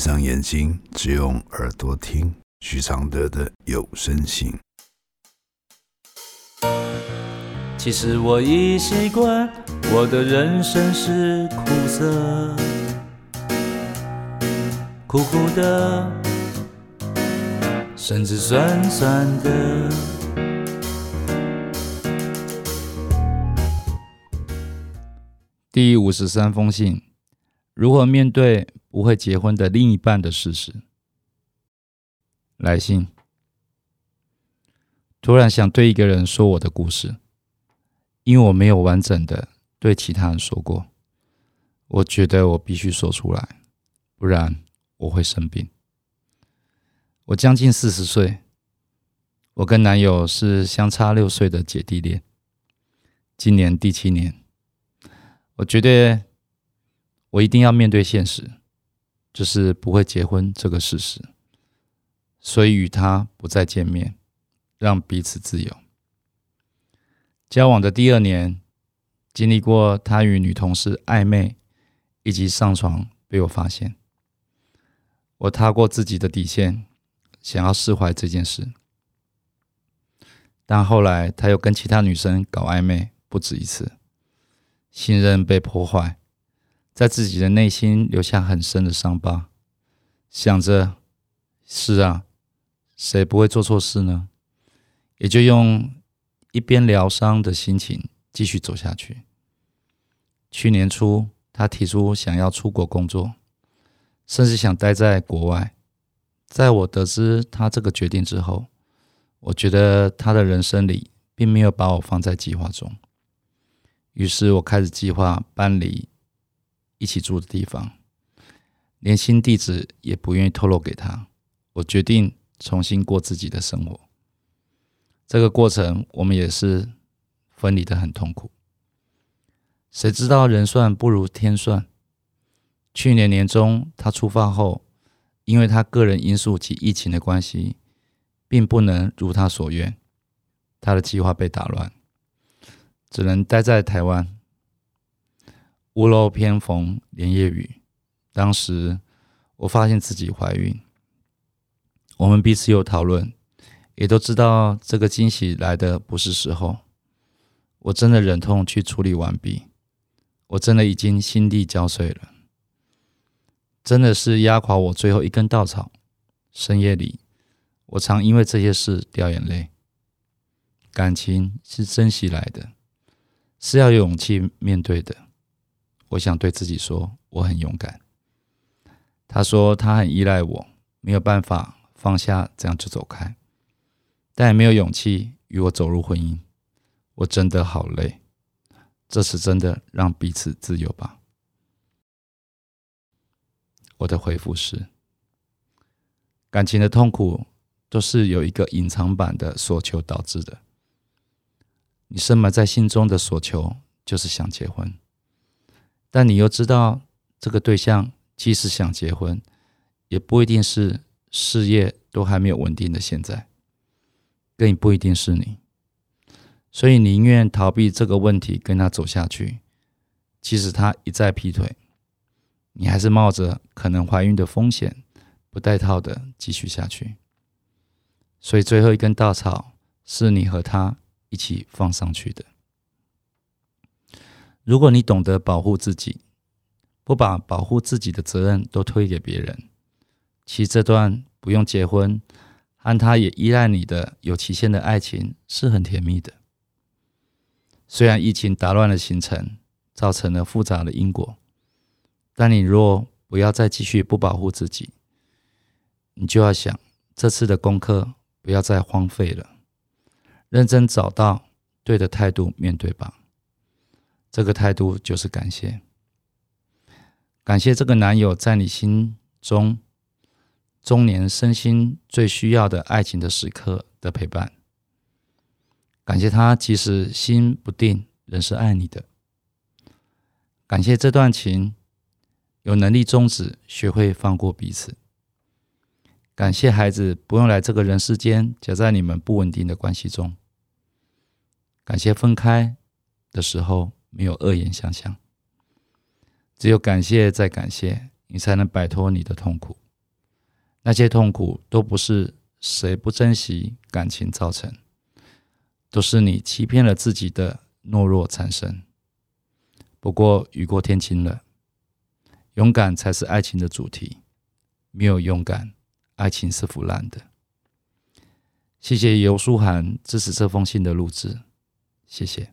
上眼睛，只用耳朵听许常德的有声信。其实我已习惯，我的人生是苦涩，苦苦的，甚至酸酸的。第五十三封信：如何面对不会结婚的另一半的事实？来信。突然想对一个人说我的故事，因为我没有完整的对其他人说过，我觉得我必须说出来，不然我会生病。我将近四十岁，我跟男友是相差六岁的姐弟恋，今年第七年。我觉得我一定要面对现实，就是不会结婚这个事实，所以与他不再见面，让彼此自由。交往的第二年，经历过他与女同事暧昧以及上床被我发现，我踏过自己的底线，想要释怀这件事，但后来他又跟其他女生搞暧昧不止一次。信任被破坏，在自己的内心留下很深的伤疤。想着，是啊，谁不会做错事呢？也就用一边疗伤的心情继续走下去。去年初，他提出想要出国工作，甚至想待在国外。在我得知他这个决定之后，我觉得他的人生里并没有把我放在计划中。于是我开始计划搬离一起住的地方，连新地址也不愿意透露给他。我决定重新过自己的生活。这个过程，我们也是分离的很痛苦。谁知道人算不如天算？去年年中他出发后，因为他个人因素及疫情的关系，并不能如他所愿，他的计划被打乱。只能待在台湾。屋漏偏逢连夜雨，当时我发现自己怀孕。我们彼此有讨论，也都知道这个惊喜来的不是时候。我真的忍痛去处理完毕，我真的已经心力交瘁了，真的是压垮我最后一根稻草。深夜里，我常因为这些事掉眼泪。感情是珍惜来的。是要有勇气面对的。我想对自己说，我很勇敢。他说他很依赖我，没有办法放下，这样就走开，但也没有勇气与我走入婚姻。我真的好累。这次真的让彼此自由吧。我的回复是：感情的痛苦都是有一个隐藏版的所求导致的。你深埋在心中的所求就是想结婚，但你又知道这个对象即使想结婚，也不一定是事业都还没有稳定的现在，更不一定是你，所以宁愿逃避这个问题，跟他走下去。即使他一再劈腿，你还是冒着可能怀孕的风险，不带套的继续下去。所以最后一根稻草是你和他。一起放上去的。如果你懂得保护自己，不把保护自己的责任都推给别人，其实这段不用结婚，和他也依赖你的有期限的爱情是很甜蜜的。虽然疫情打乱了行程，造成了复杂的因果，但你若不要再继续不保护自己，你就要想这次的功课不要再荒废了。认真找到对的态度面对吧，这个态度就是感谢，感谢这个男友在你心中中年身心最需要的爱情的时刻的陪伴，感谢他即使心不定仍是爱你的，感谢这段情有能力终止，学会放过彼此。感谢孩子不用来这个人世间，夹在你们不稳定的关系中。感谢分开的时候没有恶言相向。只有感谢再感谢，你才能摆脱你的痛苦，那些痛苦都不是谁不珍惜感情造成，都是你欺骗了自己的懦弱产生。不过雨过天晴了，勇敢才是爱情的主题。没有勇敢，爱情是腐烂的。谢谢尤书涵支持这封信的录制，谢谢。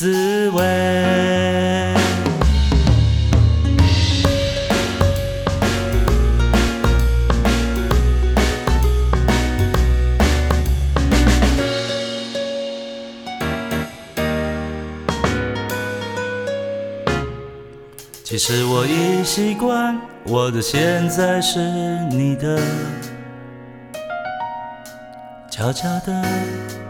滋味。其实我已习惯，我的现在是你的，悄悄的。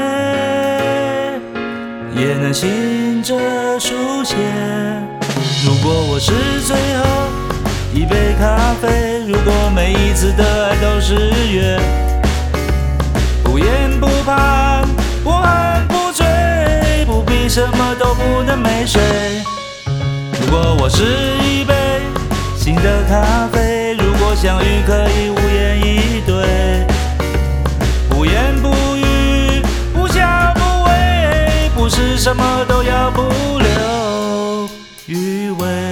也能醒着书写。如果我是最后一杯咖啡，如果每一次的爱都是约，不言不怕，不恨不醉，不必什么都不能没睡。如果我是一杯新的咖啡，如果相遇可以余味